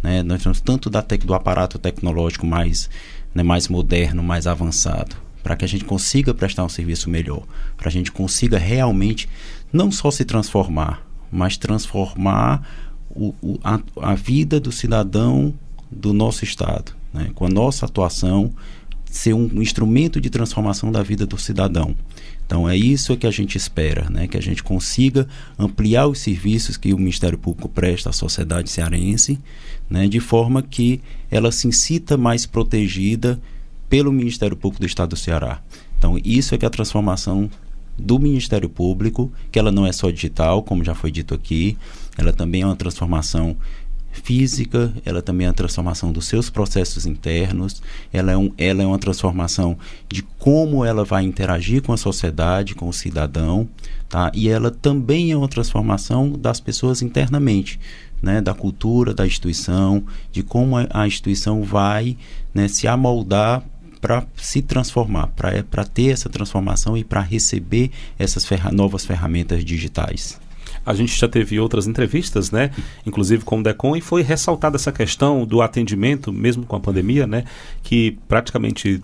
né? Nós temos tanto da tec, do aparato tecnológico mais, né, mais moderno, mais avançado, para que a gente consiga prestar um serviço melhor, para a gente consiga realmente não só se transformar, mas transformar o, o, a, a vida do cidadão do nosso Estado, né? com a nossa atuação, ser um instrumento de transformação da vida do cidadão. Então é isso que a gente espera, né? que a gente consiga ampliar os serviços que o Ministério Público presta à sociedade cearense, né? de forma que ela se sinta mais protegida pelo Ministério Público do Estado do Ceará. Então isso é que é a transformação do Ministério Público, que ela não é só digital, como já foi dito aqui, ela também é uma transformação física, ela também é a transformação dos seus processos internos, ela é, um, ela é uma transformação de como ela vai interagir com a sociedade, com o cidadão, tá? e ela também é uma transformação das pessoas internamente, né? da cultura da instituição, de como a, instituição vai né, se amoldar para se transformar, para ter essa transformação e para receber essas ferra novas ferramentas digitais. A gente já teve outras entrevistas, né? Inclusive com o Decon, e foi ressaltada essa questão do atendimento, mesmo com a pandemia, né? Que praticamente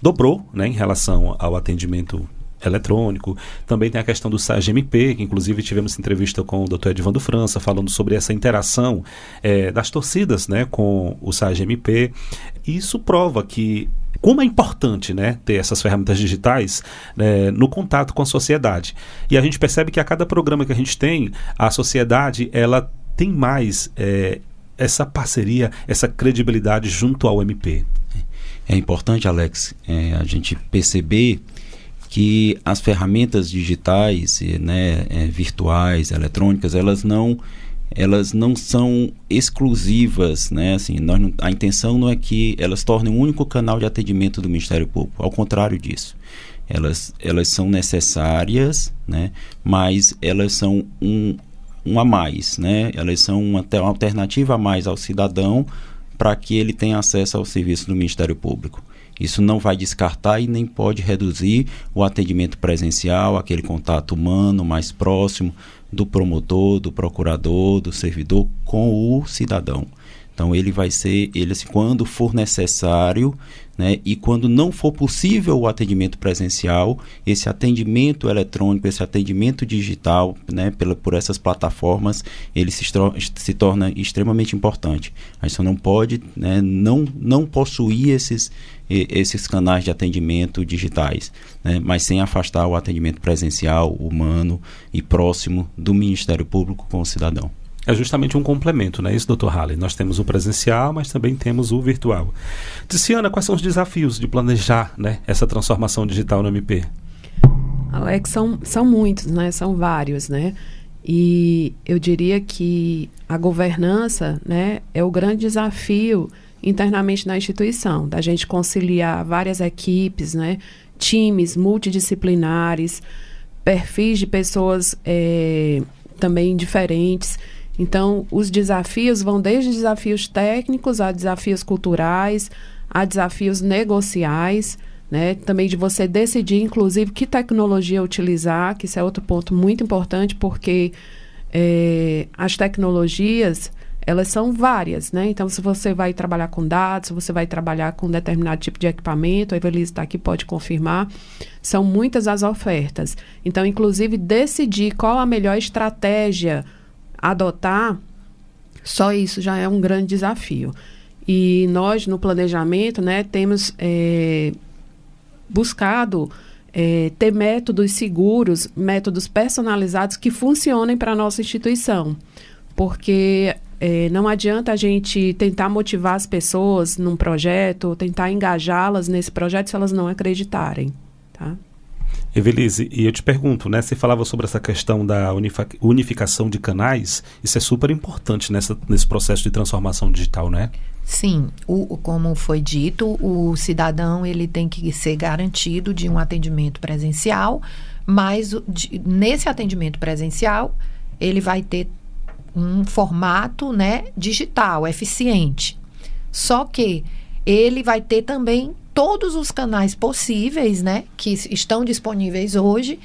dobrou, né? Em relação ao atendimento eletrônico. Também tem a questão do SAGMP, que inclusive tivemos entrevista com o Dr. Edvando França, falando sobre essa interação é, das torcidas né, com o SAGMP. Isso prova que como é importante né, ter essas ferramentas digitais né, no contato com a sociedade. E a gente percebe que a cada programa que a gente tem, a sociedade ela tem mais é, essa parceria, essa credibilidade junto ao MP. É importante, Alex, é, a gente perceber que as ferramentas digitais, né, é, virtuais, eletrônicas, elas não elas não são exclusivas, né? Assim, nós não, a intenção não é que elas tornem o único canal de atendimento do Ministério Público, ao contrário disso. Elas, elas são necessárias, né? Mas elas são um, um a mais, né? Elas são uma, uma alternativa a mais ao cidadão para que ele tenha acesso ao serviço do Ministério Público. Isso não vai descartar e nem pode reduzir o atendimento presencial, aquele contato humano mais próximo, do promotor, do procurador, do servidor com o cidadão. Então ele vai ser, ele assim, quando for necessário, né, e quando não for possível o atendimento presencial, esse atendimento eletrônico, esse atendimento digital, né, pela, por essas plataformas, ele se, se torna extremamente importante. A gente só não pode, né, não, não possuir esses, esses canais de atendimento digitais, né, mas sem afastar o atendimento presencial, humano e próximo do Ministério Público com o cidadão. É justamente um complemento, não é isso, doutor Halley? Nós temos o presencial, mas também temos o virtual. Ticiana, quais são os desafios de planejar né, essa transformação digital no MP? Alex, são, são muitos, né? São vários, né? E eu diria que a governança né, é o grande desafio internamente na instituição, da gente conciliar várias equipes, né, times multidisciplinares, perfis de pessoas é, também diferentes. Então, os desafios vão desde desafios técnicos a desafios culturais, a desafios negociais, né? Também de você decidir, inclusive, que tecnologia utilizar, que isso é outro ponto muito importante, porque é, as tecnologias elas são várias, né? Então, se você vai trabalhar com dados, se você vai trabalhar com determinado tipo de equipamento, a Evelise está aqui, pode confirmar, são muitas as ofertas. Então, inclusive, decidir qual a melhor estratégia adotar, só isso já é um grande desafio. E nós, no planejamento, né, temos é, buscado é, ter métodos seguros, métodos personalizados que funcionem para a nossa instituição. Porque é, não adianta a gente tentar motivar as pessoas num projeto, tentar engajá-las nesse projeto se elas não acreditarem, tá? Evelise, e eu te pergunto, né? Você falava sobre essa questão da unificação de canais, isso é super importante nessa, nesse processo de transformação digital, né? Sim, o, como foi dito, o cidadão ele tem que ser garantido de um atendimento presencial, mas de, nesse atendimento presencial ele vai ter um formato né, digital, eficiente. Só que ele vai ter também todos os canais possíveis, né, que estão disponíveis hoje,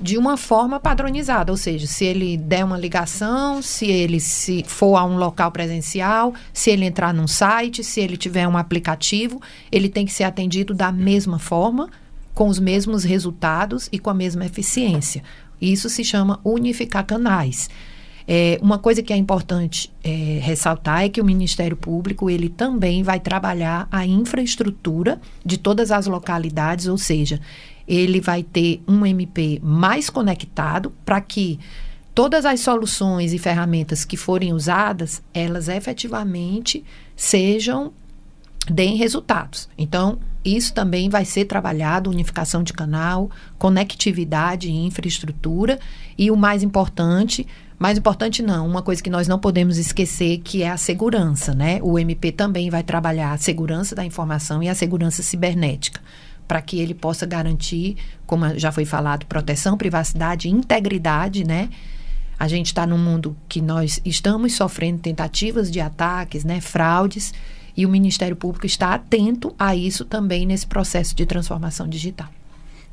de uma forma padronizada, ou seja, se ele der uma ligação, se ele se for a um local presencial, se ele entrar num site, se ele tiver um aplicativo, ele tem que ser atendido da mesma forma, com os mesmos resultados e com a mesma eficiência. Isso se chama unificar canais. É, uma coisa que é importante é, ressaltar é que o Ministério Público ele também vai trabalhar a infraestrutura de todas as localidades, ou seja, ele vai ter um MP mais conectado para que todas as soluções e ferramentas que forem usadas, elas efetivamente sejam deem resultados. Então, isso também vai ser trabalhado, unificação de canal, conectividade e infraestrutura e o mais importante, mais importante não, uma coisa que nós não podemos esquecer que é a segurança, né? O MP também vai trabalhar a segurança da informação e a segurança cibernética, para que ele possa garantir, como já foi falado, proteção, privacidade, integridade, né? A gente está num mundo que nós estamos sofrendo tentativas de ataques, né, fraudes, e o Ministério Público está atento a isso também nesse processo de transformação digital.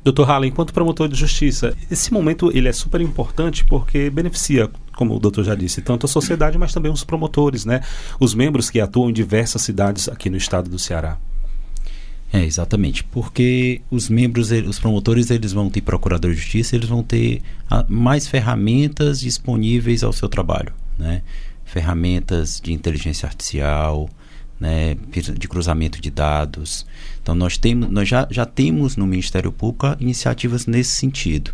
Doutor Halla, enquanto promotor de justiça, esse momento ele é super importante porque beneficia, como o doutor já disse, tanto a sociedade, mas também os promotores, né? Os membros que atuam em diversas cidades aqui no estado do Ceará. É, exatamente, porque os membros, os promotores, eles vão ter procurador de justiça, eles vão ter mais ferramentas disponíveis ao seu trabalho, né? Ferramentas de inteligência artificial, né, de cruzamento de dados. Então nós temos, nós já, já temos no Ministério Público iniciativas nesse sentido.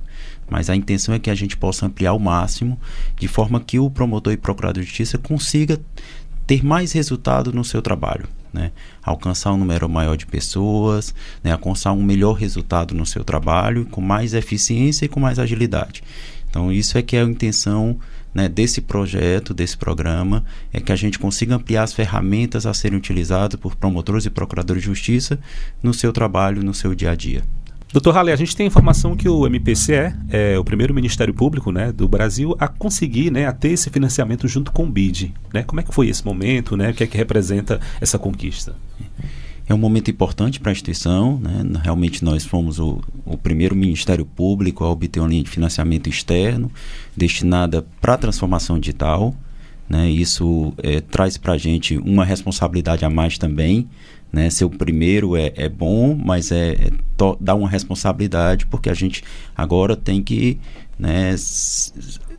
Mas a intenção é que a gente possa ampliar ao máximo, de forma que o promotor e procurador de justiça consiga ter mais resultado no seu trabalho. Né? Alcançar um número maior de pessoas, né? alcançar um melhor resultado no seu trabalho, com mais eficiência e com mais agilidade. Então, isso é que é a intenção né, desse projeto, desse programa, é que a gente consiga ampliar as ferramentas a serem utilizadas por promotores e procuradores de justiça no seu trabalho, no seu dia a dia. Doutor Halley, a gente tem informação que o MPCE é o primeiro Ministério Público né, do Brasil a conseguir né, a ter esse financiamento junto com o BID. Né? Como é que foi esse momento? Né? O que é que representa essa conquista? É um momento importante para a instituição. Né? Realmente nós fomos o, o, primeiro Ministério Público a obter uma linha de financiamento externo destinada para a transformação digital. Né? Isso é, traz para a gente uma responsabilidade a mais também. Né? Ser o primeiro é, é bom, mas é, é dá uma responsabilidade porque a gente agora tem que né,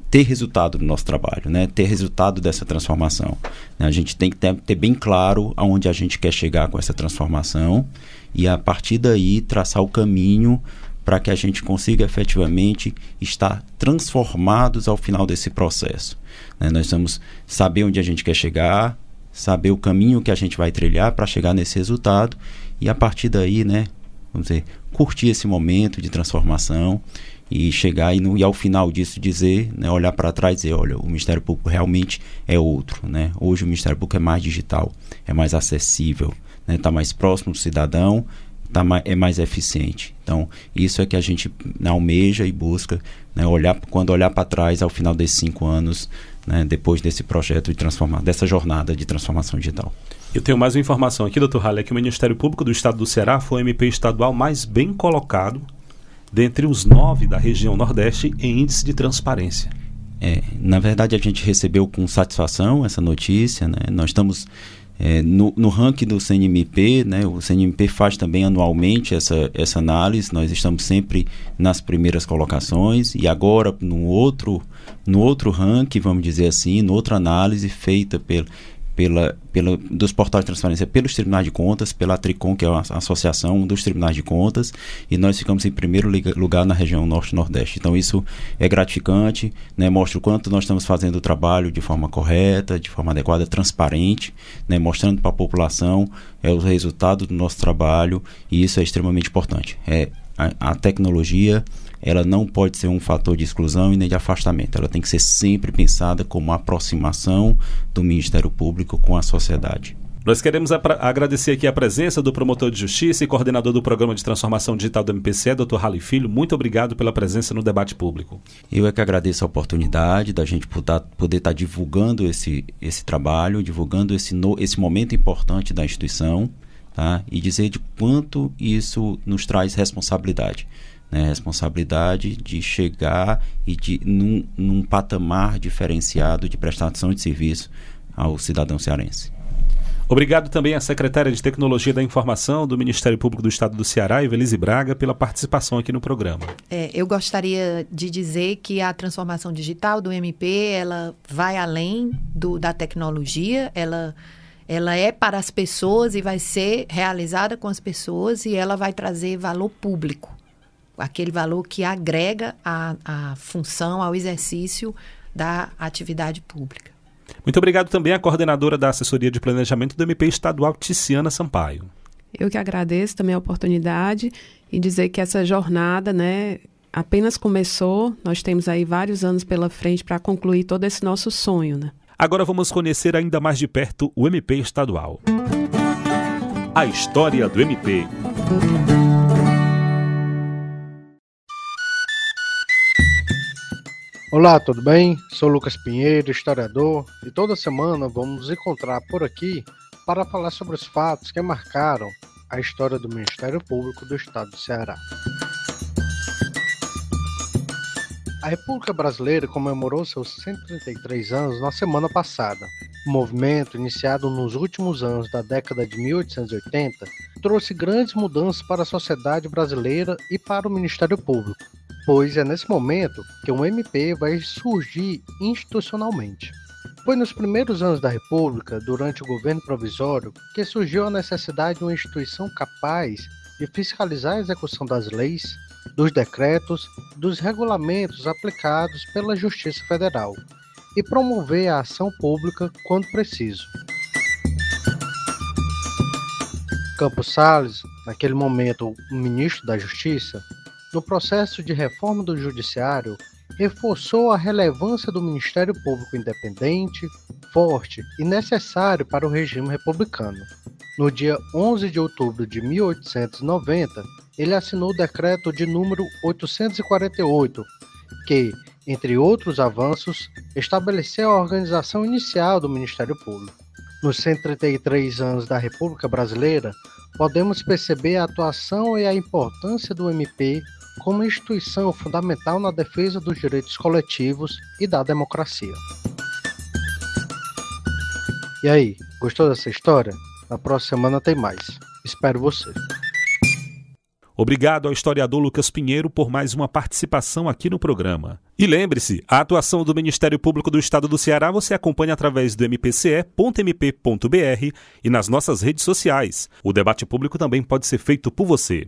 ter resultado no nosso trabalho, né? ter resultado dessa transformação. Né? A gente tem que ter, ter, bem claro aonde a gente quer chegar com essa transformação e a partir daí traçar o caminho para que a gente consiga efetivamente estar transformados ao final desse processo. Né? Nós vamos saber onde a gente quer chegar, saber o caminho que a gente vai trilhar para chegar nesse resultado e a partir daí, né, vamos dizer, curtir esse momento de transformação e chegar e, no, e ao final disso dizer, né, olhar para trás e dizer, olha, o Ministério Público realmente é outro, né? Hoje o Ministério Público é mais digital, é mais acessível, né? Tá mais próximo do cidadão, tá mais, é mais eficiente. Então, isso é que a gente almeja e busca, né, olhar, quando olhar para trás ao final desses cinco anos, né, depois desse projeto de transformar, dessa jornada de transformação digital. Eu tenho mais uma informação aqui, doutor Halle, é que o Ministério Público do Estado do Ceará foi o MP estadual mais bem colocado dentre os nove da região Nordeste em índice de transparência. É, na verdade, a gente recebeu com satisfação essa notícia. Né? Nós estamos é, no, no, ranking do CNMP, né? o CNMP faz também anualmente essa, essa análise. Nós estamos sempre nas primeiras colocações e agora no outro, no outro ranking, vamos dizer assim, no outra análise feita pelo pela, pela, dos portais de transparência pelos tribunais de contas, pela Tricom, que é a associação dos tribunais de contas, e nós ficamos em primeiro lugar na região norte-nordeste. Então isso é gratificante, né, mostra o quanto nós estamos fazendo o trabalho de forma correta, de forma adequada, transparente, né, mostrando para a população é, o resultado do nosso trabalho, e isso é extremamente importante. É a, a tecnologia ela não pode ser um fator de exclusão e nem de afastamento. Ela tem que ser sempre pensada como uma aproximação do Ministério Público com a sociedade. Nós queremos agradecer aqui a presença do promotor de justiça e coordenador do programa de transformação digital do MPCE, Dr. Rally Filho. Muito obrigado pela presença no debate público. Eu é que agradeço a oportunidade da gente poder estar tá divulgando esse, esse trabalho, divulgando esse, no, esse momento importante da instituição tá? e dizer de quanto isso nos traz responsabilidade né, responsabilidade de chegar e de num, num patamar diferenciado de prestação de serviço ao cidadão cearense. Obrigado também à secretária de Tecnologia da Informação do Ministério Público do Estado do Ceará, Evelise Braga, pela participação aqui no programa. É, eu gostaria de dizer que a transformação digital do MP ela vai além do, da tecnologia, ela, ela é para as pessoas e vai ser realizada com as pessoas e ela vai trazer valor público aquele valor que agrega a, a função, ao exercício da atividade pública. Muito obrigado também à coordenadora da Assessoria de Planejamento do MP Estadual, Ticiana Sampaio. Eu que agradeço também a oportunidade e dizer que essa jornada, né, apenas começou. Nós temos aí vários anos pela frente para concluir todo esse nosso sonho, né? Agora vamos conhecer ainda mais de perto o MP estadual. A história do MP. Olá, tudo bem? Sou Lucas Pinheiro, historiador, e toda semana vamos nos encontrar por aqui para falar sobre os fatos que marcaram a história do Ministério Público do Estado do Ceará. A República Brasileira comemorou seus 133 anos na semana passada. O movimento, iniciado nos últimos anos da década de 1880, trouxe grandes mudanças para a sociedade brasileira e para o Ministério Público pois é nesse momento que um MP vai surgir institucionalmente. Foi nos primeiros anos da República, durante o governo provisório, que surgiu a necessidade de uma instituição capaz de fiscalizar a execução das leis, dos decretos, dos regulamentos aplicados pela Justiça Federal e promover a ação pública quando preciso. Campos Salles, naquele momento ministro da Justiça, no processo de reforma do Judiciário, reforçou a relevância do Ministério Público independente, forte e necessário para o regime republicano. No dia 11 de outubro de 1890, ele assinou o decreto de número 848, que, entre outros avanços, estabeleceu a organização inicial do Ministério Público. Nos 133 anos da República Brasileira, podemos perceber a atuação e a importância do MP como instituição fundamental na defesa dos direitos coletivos e da democracia. E aí, gostou dessa história? Na próxima semana tem mais. Espero você. Obrigado ao historiador Lucas Pinheiro por mais uma participação aqui no programa. E lembre-se, a atuação do Ministério Público do Estado do Ceará você acompanha através do mpce.mp.br e nas nossas redes sociais. O debate público também pode ser feito por você.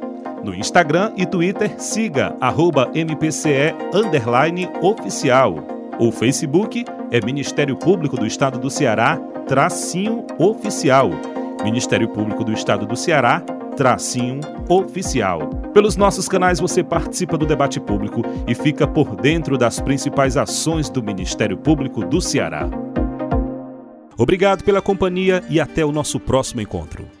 No Instagram e Twitter, siga MPCE oficial. O Facebook é Ministério Público do Estado do Ceará, tracinho oficial. Ministério Público do Estado do Ceará, tracinho oficial. Pelos nossos canais você participa do debate público e fica por dentro das principais ações do Ministério Público do Ceará. Obrigado pela companhia e até o nosso próximo encontro.